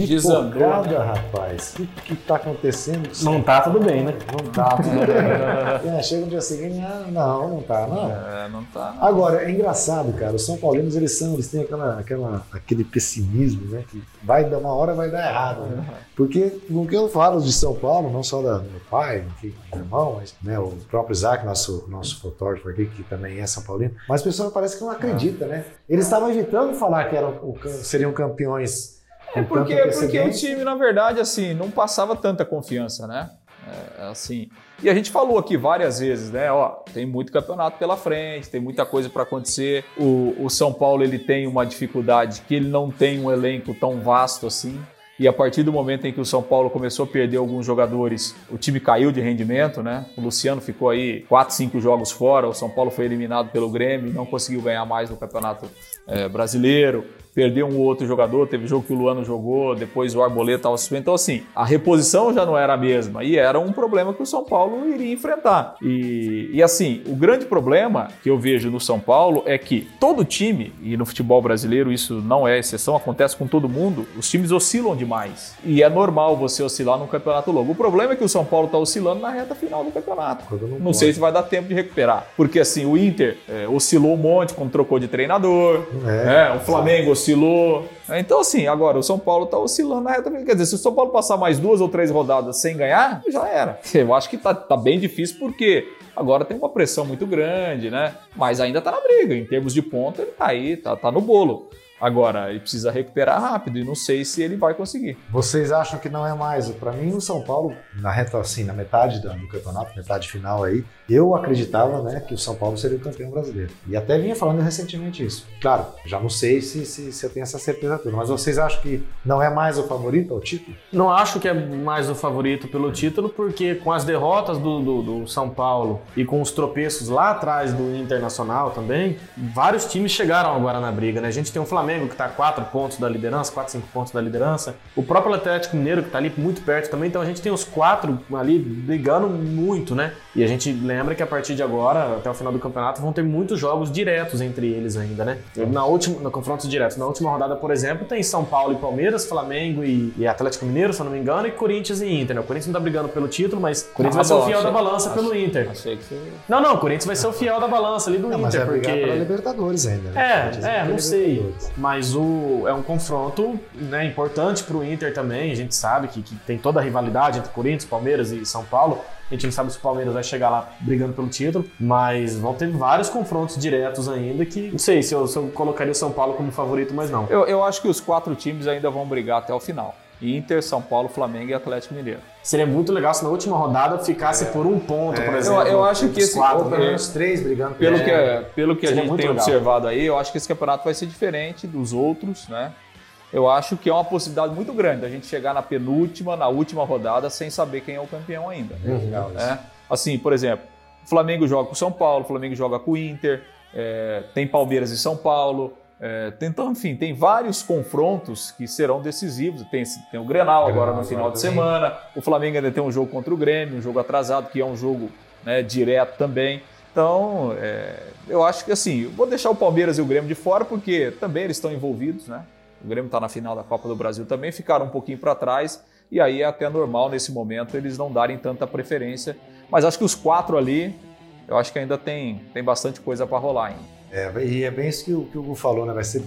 Desandou, pipocada, rapaz. O que, que tá acontecendo? Não tá tudo bem, né? Não tá, tudo bem. É, chega no dia seguinte, ah, não, não tá, não. É, não tá. Agora, é engraçado, cara. Os São Paulinos, eles são, eles têm aquela, aquela, aquele pessimismo, né? Que vai dar uma hora, vai dar errado. Né? Porque o que eu falo de São Paulo, não só da, do meu pai, enfim, do meu irmão, mas né, o próprio Isaac, nosso, nosso fotógrafo aqui, que também é São Paulino, mas as pessoas parece que não acreditam, né? Eles estavam evitando falar que eram, seriam campeões. É com porque, porque o time, na verdade, assim, não passava tanta confiança, né? É, assim. E a gente falou aqui várias vezes, né? Ó, tem muito campeonato pela frente, tem muita coisa para acontecer. O, o São Paulo ele tem uma dificuldade que ele não tem um elenco tão vasto assim. E a partir do momento em que o São Paulo começou a perder alguns jogadores, o time caiu de rendimento, né? O Luciano ficou aí 4, 5 jogos fora, o São Paulo foi eliminado pelo Grêmio, não conseguiu ganhar mais no Campeonato eh, Brasileiro perdeu um outro jogador, teve jogo que o Luano jogou, depois o Arboleta estava suspenso. Então, assim, a reposição já não era a mesma e era um problema que o São Paulo iria enfrentar. E, e assim, o grande problema que eu vejo no São Paulo é que todo time, e no futebol brasileiro isso não é exceção, acontece com todo mundo, os times oscilam demais. E é normal você oscilar num campeonato longo. O problema é que o São Paulo está oscilando na reta final do campeonato. Não Não sei se vai dar tempo de recuperar. Porque assim, o Inter é, oscilou um monte quando trocou de treinador. É. É, o Flamengo oscilou. Então, assim, agora o São Paulo tá oscilando na reta. Quer dizer, se o São Paulo passar mais duas ou três rodadas sem ganhar, já era. Eu acho que tá, tá bem difícil porque agora tem uma pressão muito grande, né? Mas ainda tá na briga. Em termos de ponto, ele tá aí, tá, tá no bolo. Agora, ele precisa recuperar rápido e não sei se ele vai conseguir. Vocês acham que não é mais? Para mim, o São Paulo, na reta assim, na metade da- do campeonato, metade final aí, eu acreditava né, que o São Paulo seria o campeão brasileiro. E até vinha falando recentemente isso. Claro, já não sei se, se, se eu tenho essa certeza toda, mas vocês acham que não é mais o favorito ao título? Não acho que é mais o favorito pelo título, porque com as derrotas do, do, do São Paulo e com os tropeços lá atrás do Internacional também, vários times chegaram agora na briga, né? A gente tem o Flamengo que está a 4 pontos da liderança, 4, 5 pontos da liderança. O próprio Atlético Mineiro que está ali muito perto também, então a gente tem os quatro ali brigando muito, né? E a gente lembra que a partir de agora, até o final do campeonato, vão ter muitos jogos diretos entre eles ainda, né? Na última, no confrontos diretos, na última rodada, por exemplo, tem São Paulo e Palmeiras, Flamengo e, e Atlético Mineiro, se eu não me engano, e Corinthians e Inter. né? O Corinthians não tá brigando pelo título, mas o Corinthians Ah, vai ser o fiel da balança pelo Inter. Que você. Não, não, o Corinthians vai ser o fiel da balança ali do Não, mas Inter, vai brigar porque... pela Libertadores ainda. Né? É, é, que não sei. Mas o, é um confronto né, importante pro Inter também. A gente sabe que, que tem toda a rivalidade entre Corinthians, Palmeiras e São Paulo. A gente não sabe se o Palmeiras vai chegar lá brigando pelo título, mas vão ter vários confrontos diretos ainda que não sei se eu, se eu colocaria o São Paulo como favorito, mas não. Eu, eu acho que os quatro times ainda vão brigar até o final. Inter, São Paulo, Flamengo e Atlético Mineiro. Seria muito legal se na última rodada ficasse por um ponto, por exemplo. eu acho que esse- quatro, Ou pelo É. menos três brigando Pelo, pelo que, pelo que a Seria gente muito tem legal. observado aí, eu acho que esse campeonato vai ser diferente dos outros, né? Eu acho que é uma possibilidade muito grande da gente chegar na penúltima, na última rodada, sem saber quem é o campeão ainda. Legal isso. É. Assim, por exemplo, o Flamengo joga com o São Paulo, o Flamengo joga com o Inter, é, tem Palmeiras e São Paulo. É, então, enfim, tem vários confrontos que serão decisivos. Tem, tem o Grenal agora no final de semana. O Flamengo ainda tem um jogo contra o Grêmio, um jogo atrasado, que é um jogo né, direto também. Então, é, eu acho que assim, vou deixar o Palmeiras e o Grêmio de fora, porque também eles estão envolvidos, né? O Grêmio está na final da Copa do Brasil também, ficaram um pouquinho para trás, e aí é até normal nesse momento eles não darem tanta preferência. Mas acho que os quatro ali, eu acho que ainda tem, tem bastante coisa para rolar ainda. É, e é bem isso que o, que o Hugo falou, né? Vai ser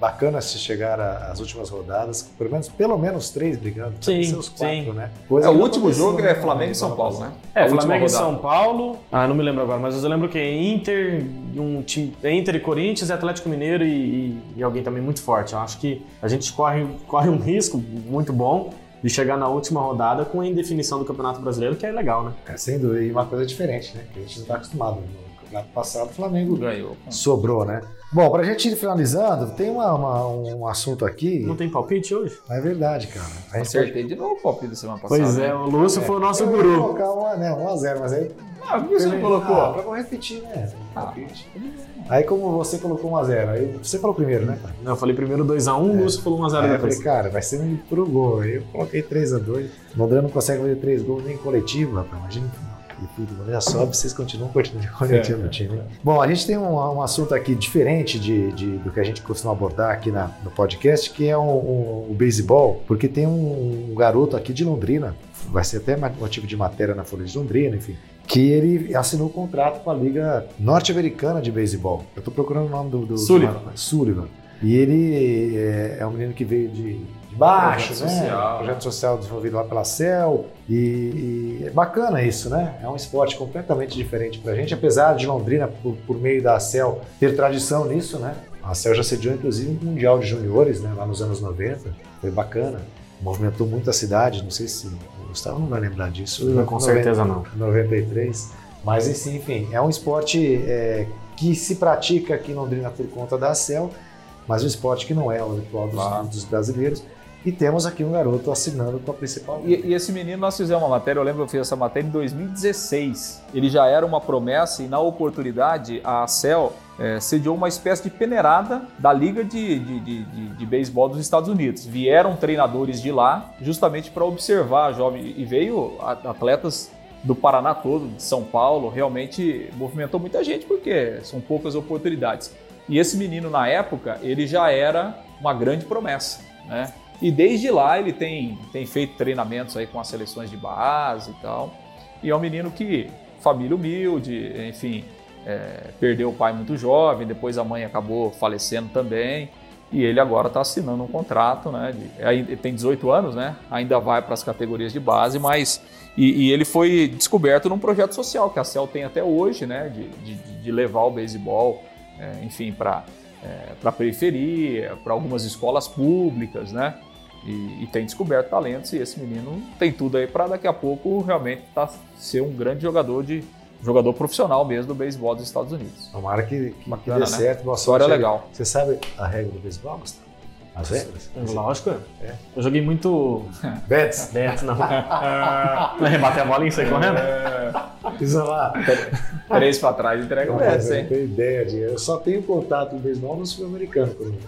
bacana se chegar às últimas rodadas, pelo menos, pelo menos três brigando. Sim, os quatro, sim. né? Coisa é, o último jogo é Flamengo e São Paulo, né? É, Flamengo e São Paulo. Ah, não me lembro agora, mas eu lembro que é Inter, um time, é Inter e Corinthians, Atlético Mineiro e, e, e, alguém também muito forte. Eu acho que a gente corre, corre um risco muito bom de chegar na última rodada com a indefinição do Campeonato Brasileiro, que é legal, né? É, sem dúvida, e uma coisa diferente, né? Que a gente não está acostumado. No campeonato passado, o Flamengo ganhou. Sobrou, né? Bom, pra gente ir finalizando, tem uma, uma, um assunto aqui. Não tem palpite hoje? É verdade, cara. A gente Acertei de novo o palpite da semana passada. Pois é, o Lúcio é. foi o nosso eu guru. Eu colocar uma, né, 1 a 0 mas aí. Ah, por que você não colocou? Ah, pra repetir, né? Ah. Aí, como você colocou 1x0, aí você falou primeiro, né, cara? Não, eu falei primeiro 2x1, o é. Lúcio falou 1x0 depois. Eu falei, cara, vai ser um pro gol. Aí eu coloquei 3x2. O Londrina não consegue fazer 3 gols nem coletivo, rapaz. Imagina e tudo, já sobe, vocês continuam coletivo no time. Bom, a gente tem um, um assunto aqui diferente de, de, do que a gente costuma abordar aqui na, no podcast, que é o um, um, beisebol, porque tem um, garoto aqui de Londrina, vai ser até motivo de matéria na Folha de Londrina, enfim, que ele assinou um contrato com a Liga Norte-Americana de Beisebol. Eu estou procurando o nome do... do Sullivan. Do, Sullivan. E ele é, é um menino que veio de baixo, projeto né? Social. Projeto social desenvolvido lá pela CEL. E, e, é bacana isso, né? É um esporte completamente diferente pra gente, apesar de Londrina, por, por meio da CEL, ter tradição nisso, né? A CEL já sediou inclusive um Mundial de Juniores, né? Lá nos anos 90. Foi bacana. Movimentou muito a cidade, não sei se o Gustavo não vai lembrar disso. Não, com 90, certeza não. 93. Mas enfim, é um esporte é, que se pratica aqui em Londrina por conta da CEL, mas um esporte que não é o habitual dos, claro. dos brasileiros. E temos aqui um garoto assinando com a principal. E, e, esse menino, nós fizemos uma matéria, eu lembro que eu fiz essa matéria em 2016. Ele já era uma promessa e, na oportunidade, a CEL é, sediou uma espécie de peneirada da Liga de, de, de, de, de Beisebol dos Estados Unidos. Vieram treinadores de lá justamente para observar a jovem. E veio atletas do Paraná todo, de São Paulo, realmente movimentou muita gente porque são poucas oportunidades. E esse menino, na época, ele já era uma grande promessa, né? E desde lá ele tem, tem feito treinamentos aí com as seleções de base e tal. E é um menino que, família humilde, enfim, é, perdeu o pai muito jovem, depois a mãe acabou falecendo também. E ele agora está assinando um contrato, né? De, tem 18 anos, né? Ainda vai para as categorias de base, mas. E, e, ele foi descoberto num projeto social que a CEL tem até hoje, né? De, de, de levar o beisebol, é, enfim, para é, para periferia, para algumas escolas públicas, né? E, e, tem descoberto talentos e esse menino tem tudo aí para daqui a pouco realmente tá, ser um grande jogador de jogador profissional mesmo do beisebol dos Estados Unidos. Tomara que, que, Bacana, que dê né? certo. Boa História sorte. legal. Você sabe a regra do beisebol, Gustavo? As regras? Lógico. É. Eu joguei muito. Bets? Bets, não. não rebater a bola e sair correndo? É. Isso lá. Três para trás entrega o Bets, hein? Eu não tenho ideia de. Eu só tenho contato no beisebol no sul-americano quando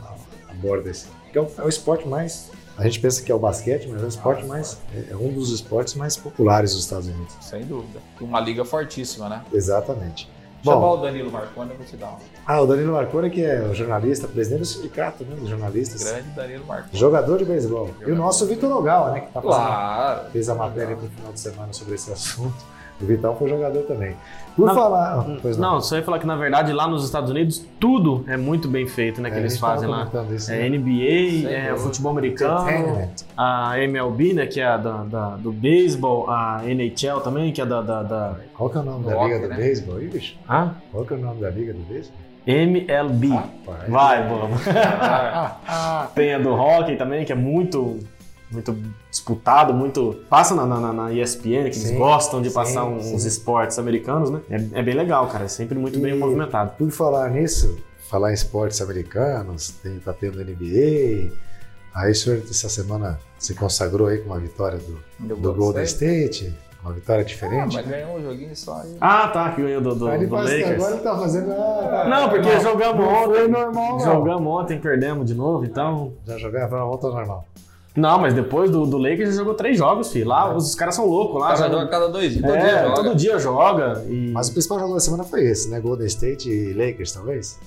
aborda esse. Que é o, é o esporte mais a gente pensa que é o basquete, mas é o esporte mais é um dos esportes mais populares dos Estados Unidos. Sem dúvida. Uma liga fortíssima, né? Exatamente. Chamar Bom, o Danilo Marconi, eu vou te dar um. Ah, o Danilo Marconi, que é o jornalista, presidente do sindicato né, dos jornalistas. Grande Danilo Marconi. Jogador de beisebol. E o nosso Vitor Nogal, né, que tá fazendo, claro. fez a matéria no final de semana sobre esse assunto. O Vitão foi jogador também. Por não, falar. Ah, pois não. não, só ia falar que na verdade lá nos Estados Unidos tudo é muito bem feito, né? Que é, eles fazem lá. Isso, é né? NBA, é, o futebol americano, a MLB, né? Que é a da, da, do beisebol, a NHL também, que é da. da, da... Qual que é o nome da liga do né? beisebol aí, bicho? Ah? Qual que é o nome da liga do beisebol? MLB. Rapaz. Vai, vamos. Tem a do hockey também, que é muito muito disputado, muito. Passa na, na, na ESPN, que sim, eles gostam de sim, passar uns sim. esportes americanos, né? É, é, bem legal, cara. É sempre muito e, bem movimentado. Por falar nisso, falar em esportes americanos, tem, tá tendo NBA. Aí o senhor essa semana se consagrou aí com uma vitória do, do, do Golden State. Uma vitória Ah, diferente. mas ganhou um joguinho só aí. Ah, tá, que ganhou do, do, ele do que Lakers. agora ele tá fazendo. ah, Não, porque normal. jogamos ontem. Normal. Jogamos ontem, perdemos de novo, então. Já jogava, não, volta normal. Não, mas depois do, do Lakers já jogou três jogos, filho. Lá os caras são loucos. O Lá cara jogam- joga cada dois dias, todo é, dia joga. todo dia joga. E... Mas o principal jogo da semana foi esse, né? Golden State e Lakers, talvez?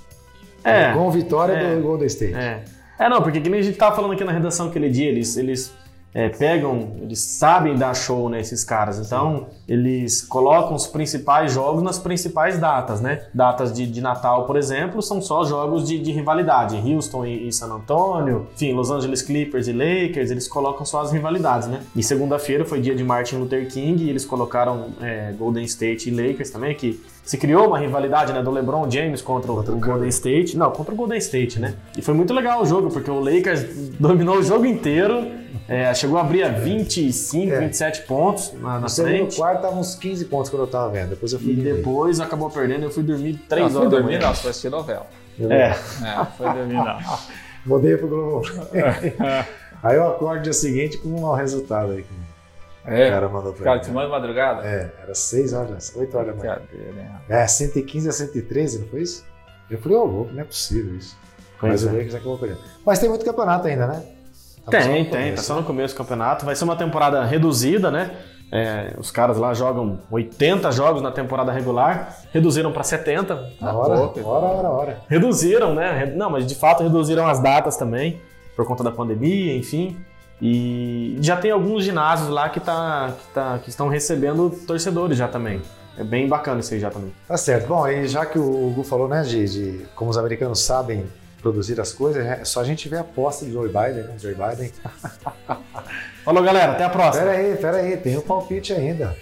é, Com vitória É. do Golden State. é. É, não, porque que nem a gente tava falando aqui na redação aquele dia, eles, eles é, pegam, eles sabem dar show, né, caras. Então, eles colocam os principais jogos nas principais datas, né? Datas de, de Natal, por exemplo, são só jogos de, de rivalidade. Houston e, e San Antonio, enfim, Los Angeles Clippers e Lakers, eles colocam só as rivalidades, né? E segunda-feira foi dia de Martin Luther King e eles colocaram é, Golden State e Lakers também, que se criou uma rivalidade, né, do LeBron James contra o, o Golden State. Não, contra o Golden State, né? E foi muito legal o jogo, porque o Lakers dominou o jogo inteiro, é, chegou a abrir a 25, É. 27 pontos na, na No frente. quarto tava uns 15 pontos quando eu tava vendo. Depois eu fui E dormir. depois acabou perdendo, eu fui dormir Não, 3 foi horas da dormir manhã. não, foi assistir novela. É, É, foi dormir não. Mudei pro Globo. aí eu acordo dia seguinte com um mau resultado aí. Que o É, cara mandou pra cara, mim. te manda de madrugada? É, era 6 horas, 8 horas da manhã. Cadê, né? É, 115 a 113, não foi isso? Eu falei, ô, louco, não é possível isso. Mas Pois o é. Lakers acabou perdendo. Mas tem muito campeonato ainda, né? No Tem, tem, tá só no começo do campeonato. Vai ser uma temporada reduzida, né? É, os caras lá jogam 80 jogos na temporada regular, reduziram para 70. Na hora, pouco. hora, hora, hora. Reduziram, né? Não, mas de fato reduziram as datas também, por conta da pandemia, enfim. E já tem alguns ginásios lá que, tá, que, tá, que estão recebendo torcedores já também. É bem bacana isso aí já também. Tá certo. Bom, e já que o Gu falou, né, de, de como os americanos sabem produzir as coisas, é só a gente ver a aposta de Joe Biden, né? Joe Biden. Falou, galera. Até a próxima. Pera aí, pera aí, tem o palpite ainda.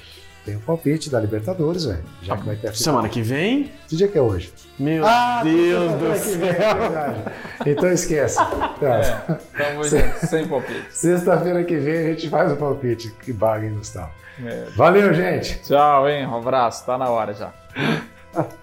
Tem o palpite da Libertadores, velho. Já que vai ter a. Semana que vem. Que dia que é hoje? Meu Ah, Deus do que vem, é céu. Então esquece. Então, sem, sem palpite. Sexta-feira que vem a gente faz o palpite. Que baga, hein, Gustavo? É. Valeu, gente! Tchau, hein? Um abraço, tá na hora já.